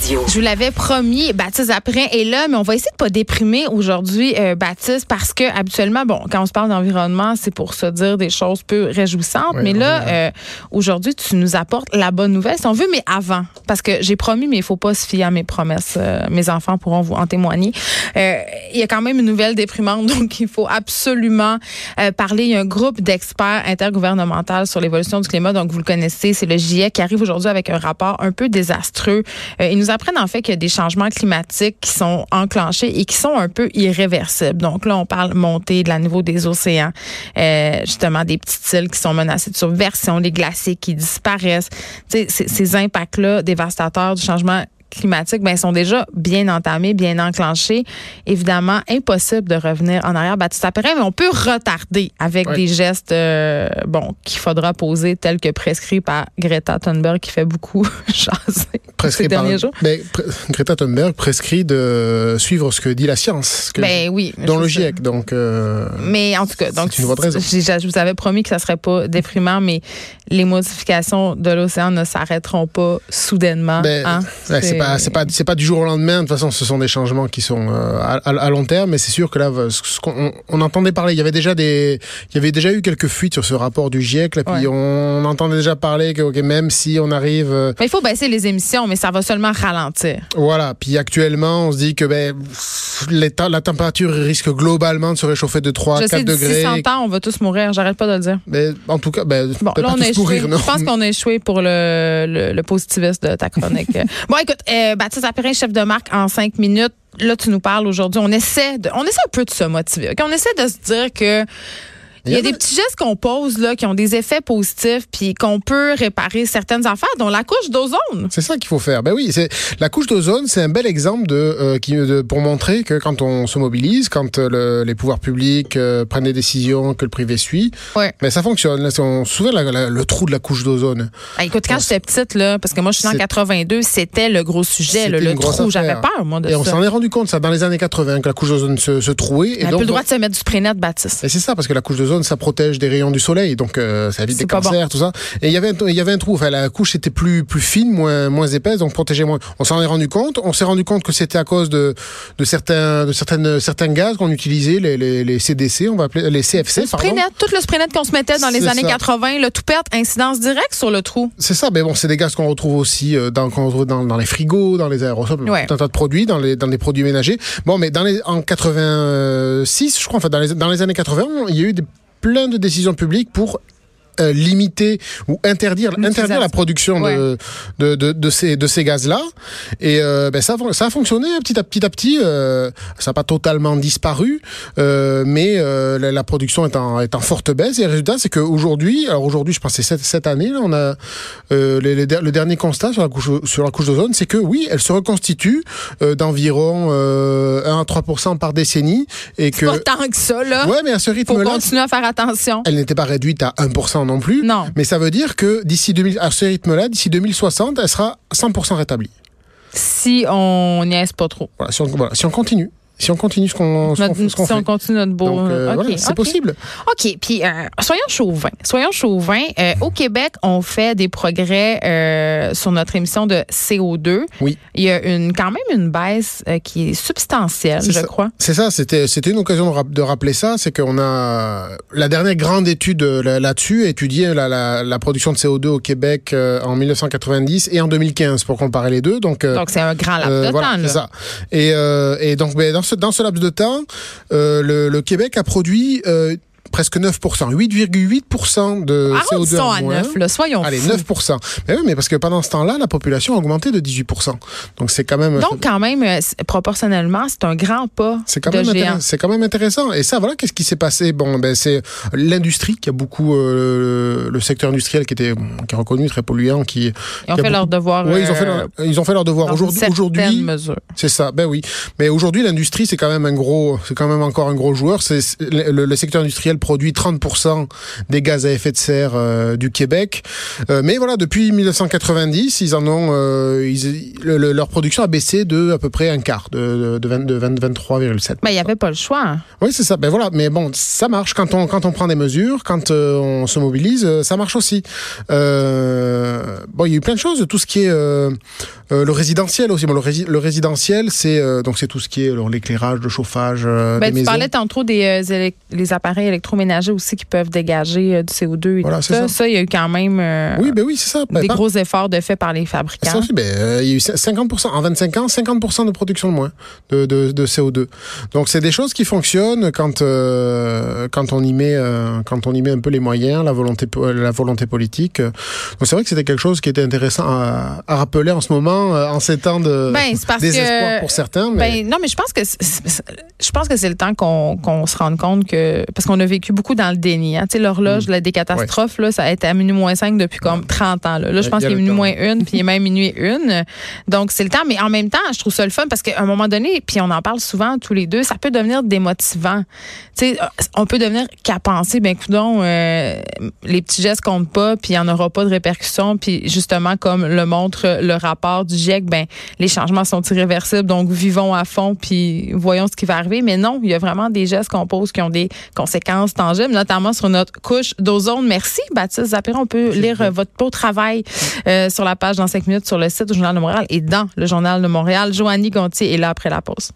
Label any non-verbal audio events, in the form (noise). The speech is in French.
Radio. Je vous l'avais promis, Baptiste après est là, mais on va essayer de pas déprimer aujourd'hui, euh, Baptiste, parce que habituellement, bon, quand on se parle d'environnement, c'est pour se dire des choses peu réjouissantes. Mais là, euh, aujourd'hui, tu nous apportes la bonne nouvelle, si on veut, mais avant, parce que j'ai promis, mais il faut pas se fier à mes promesses. Euh, mes enfants pourront vous en témoigner. Euh, Il y a quand même une nouvelle déprimante, (laughs) donc il faut absolument euh, parler. Il y a un groupe d'experts intergouvernemental sur l'évolution du climat, donc vous le connaissez, c'est le GIEC qui arrive aujourd'hui avec un rapport un peu désastreux. Euh, ils nous apprennent en fait qu'il y a des changements climatiques qui sont enclenchés et qui sont un peu irréversibles. Donc là, on parle montée de la niveau des océans, euh, justement des petites îles qui sont menacées de subversion, des glaciers qui disparaissent. Tu sais, c- ces impacts-là dévastateurs du changement climatiques ben, sont déjà bien entamés, bien enclenchés. Évidemment, impossible de revenir en arrière. Baptiste Perrin, mais on peut retarder avec Oui. des gestes euh, bon qu'il faudra poser tels que prescrits par Greta Thunberg qui fait beaucoup (laughs) jaser Prescrit ces par- derniers jours. Mais pre- Greta Thunberg prescrit de suivre ce que dit la science, que- Ben oui. dans le ça. GIEC. Donc, euh, Mais en tout cas, donc une je vous avais promis que ça serait pas déprimant, mais les modifications de l'océan ne s'arrêteront pas soudainement. ben, hein. ouais, c'est pas, c'est pas, c'est pas du jour au lendemain. De toute façon, ce sont des changements qui sont euh, à, à- à long terme. Mais c'est sûr que là, ce on, on entendait parler, il y avait déjà des, il y avait déjà eu quelques fuites sur ce rapport du GIEC. Là, puis Ouais. on, entendait déjà parler que même si on arrive, euh, Mais il faut baisser les émissions, mais ça va seulement ralentir. voilà. Puis actuellement, on se dit que ben, l'état- la température risque globalement de se réchauffer de 3 Je à sais, 4 d'ici degrés. 100 ans, on va tous mourir. J'arrête pas de le dire. Mais en tout cas, ben, Bon, là, on pas a tous échoué. mourir, non? Je pense qu'on a échoué pour le, le, le positivisme de ta chronique. (laughs) bon, écoute, euh, Baptiste Apérin, chef de marque en cinq minutes. Là, tu nous parles aujourd'hui. On essaie de, on essaie un peu de se motiver. On essaie de se dire que il y a des a- petits gestes qu'on pose là qui ont des effets positifs puis qu'on peut réparer certaines affaires, dont la couche d'ozone. C'est ça qu'il faut faire. Ben oui, c'est la couche d'ozone, c'est un bel exemple de, euh, qui, de pour montrer que quand on se mobilise, quand euh, le- les pouvoirs publics euh, prennent des décisions que le privé suit, Ouais. ben ça fonctionne. Là, on se souvient la- la- le trou de la couche d'ozone. Ah, écoute, quand j'étais petite là, parce que moi je suis en c'est- 82, c'était le gros sujet, le grosse trou. J'avais peur moi de Et on s'en est rendu compte ça dans les années 80 que la couche d'ozone se, se trouait. On a donc, plus le droit de se mettre du spray net, Baptiste. Et c'est ça, parce que la couche d'ozone, ça protège des rayons du soleil, donc euh, ça évite des cancers, tout ça. Et il y avait un, il y avait un trou, enfin la couche était plus plus fine, moins moins épaisse, donc protégeait moins. On s'en est rendu compte. On s'est rendu compte que c'était à cause de de certains de certaines certains gaz qu'on utilisait, les, les, les CDC, on va appeler les CFC, Le pardon. net, tout le spray net qu'on se mettait dans les années ça. 80, le tout perte, incidence directe sur le trou. C'est ça, mais bon, c'est des gaz qu'on retrouve aussi euh, dans, qu'on retrouve dans, dans les frigos, dans les aérosols, Ouais. tout un tas de produits, dans les, dans les produits ménagers. Bon, mais dans les, en 86, je crois, enfin, dans les, dans les années 80, il y a eu des, plein de décisions publiques pour euh, limiter ou interdire, interdire la production de, de, de, de ces, de ces gaz-là. Et euh, ben, ça, ça a fonctionné petit à petit à petit. euh, ça n'a pas totalement disparu, mais la, la production est en, est en forte baisse. Et le résultat, c'est qu'aujourd'hui, alors aujourd'hui, je pense que c'est cette, cette année, là, on a les- les der- le dernier constat sur la couche, sur la couche d'ozone, c'est que oui, elle se reconstitue d'environ euh, 1 à 3% par décennie. Et que, Pas tant que ça, là. ouais, mais à ce Faut continuer à faire attention. elle n'était pas réduite à 1% non plus. Non. Mais ça veut dire que d'ici 2000, à ce rythme-là, d'ici 2060, elle sera 100% rétablie. Si on niaise pas trop. Voilà, si on, voilà, si on continue. Si on continue ce qu'on ce qu'on- Notre- ce qu'on si on fait. continue notre beau. Donc, euh, OK, voilà, c'est possible. OK. Puis, euh, soyons chauvins. Soyons chauvins. Euh, au Québec, on fait des progrès euh, sur notre émission de CO2. Oui. Il y a une, quand même une baisse euh, qui est substantielle, je ça. crois. C'est ça, c'était c'était une occasion de, rap- de rappeler ça, c'est qu'on a la dernière grande étude euh, là- là-dessus a étudié la, la, la production de CO2 au Québec euh, en 1990 et en 2015 pour comparer les deux. Donc, euh, Donc, c'est un grand laps Euh, de voilà, temps. c'est ça. Et, euh, et donc, ben, dans, dans ce laps de temps, euh, le, le Québec a produit euh, presque 9%, 8,8% de CO2 Arrondissons en à moins. 9, là. Soyons Allez, fous. 9%. Mais oui, mais parce que pendant ce temps-là, la population a augmenté de 18%. Donc, c'est quand même... Donc, quand même, euh, proportionnellement, c'est un grand pas c'est quand, même intéressant. c'est quand même intéressant. Et ça, voilà, qu'est-ce qui s'est passé? Bon, ben, c'est l'industrie qui a beaucoup, euh, le secteur industriel qui était, qui est reconnu très polluant, qui, Ils ont qui fait beaucoup- leur devoir. oui, ils ont fait euh, leur, ils ont fait leur devoir. Aujourd'hui, c'est ça, ben oui. Mais aujourd'hui, l'industrie, c'est quand même un gros, c'est quand même encore un gros joueur. C'est le secteur industriel produit 30% des gaz à effet de serre euh, du Québec. Euh, mais voilà, depuis 1990, ils en ont, euh, leur production a baissé de à peu près un quart, de, de, 23,7. Mais il n'y avait pas le choix. Oui, c'est ça. Ben voilà, mais bon, ça marche quand on quand on prend des mesures, quand on se mobilise, ça marche aussi. bon, il y a eu plein de choses, tout ce qui est le résidentiel aussi. Bon, le, résidentiel, c'est donc c'est tout ce qui est l'éclairage, le chauffage ben, des tu parlais tantôt des les appareils électroménagers aussi qui peuvent dégager euh, du CO2 et tout ça. ça. il y a eu quand même euh, oui, ben oui, ça. Ben, des gros efforts de fait par les fabricants. Ça aussi, ben, euh, il y a eu 50 en 25 ans, 50 de production de moins de, de, de CO2. Donc c'est des choses qui fonctionnent quand quand on y met quand on y met un peu les moyens, la volonté la volonté politique. Donc c'est vrai que c'était quelque chose qui était intéressant à, à rappeler en ce moment en ces temps de ben, désespoir pour certains. Mais... Ben, non, mais je pense que je pense que c'est le temps qu'on se rende compte que parce qu'on a vécu beaucoup dans le déni. Hein. Tu sais, l'horloge mm. des catastrophes, là, ça a été à minuit moins 5 depuis comme 30 ans. Là, je pense qu'il est minuit moins une, puis il est même minuit une. Donc, c'est le temps. Mais en même temps, je trouve ça le fun parce qu'à un moment donné, puis on en parle souvent tous les deux, ça peut devenir démotivant. Tu sais, on peut devenir qu'à penser, ben, coudons, euh, les petits gestes comptent pas, puis il n'y en aura pas de répercussions. Puis justement, comme le montre le rapport du GIEC, ben, les changements sont irréversibles. Donc, vivons à fond, puis voyons ce qui va arriver. Mais non, il y a vraiment des gestes qu'on pose qui ont des conséquences tangibles, notamment sur notre couche d'ozone. Merci, Baptiste Zapira. On peut lire votre beau travail euh, sur la page dans 5 minutes sur le site du Journal de Montréal et dans le Journal de Montréal. Joannie Gontier est là après la pause.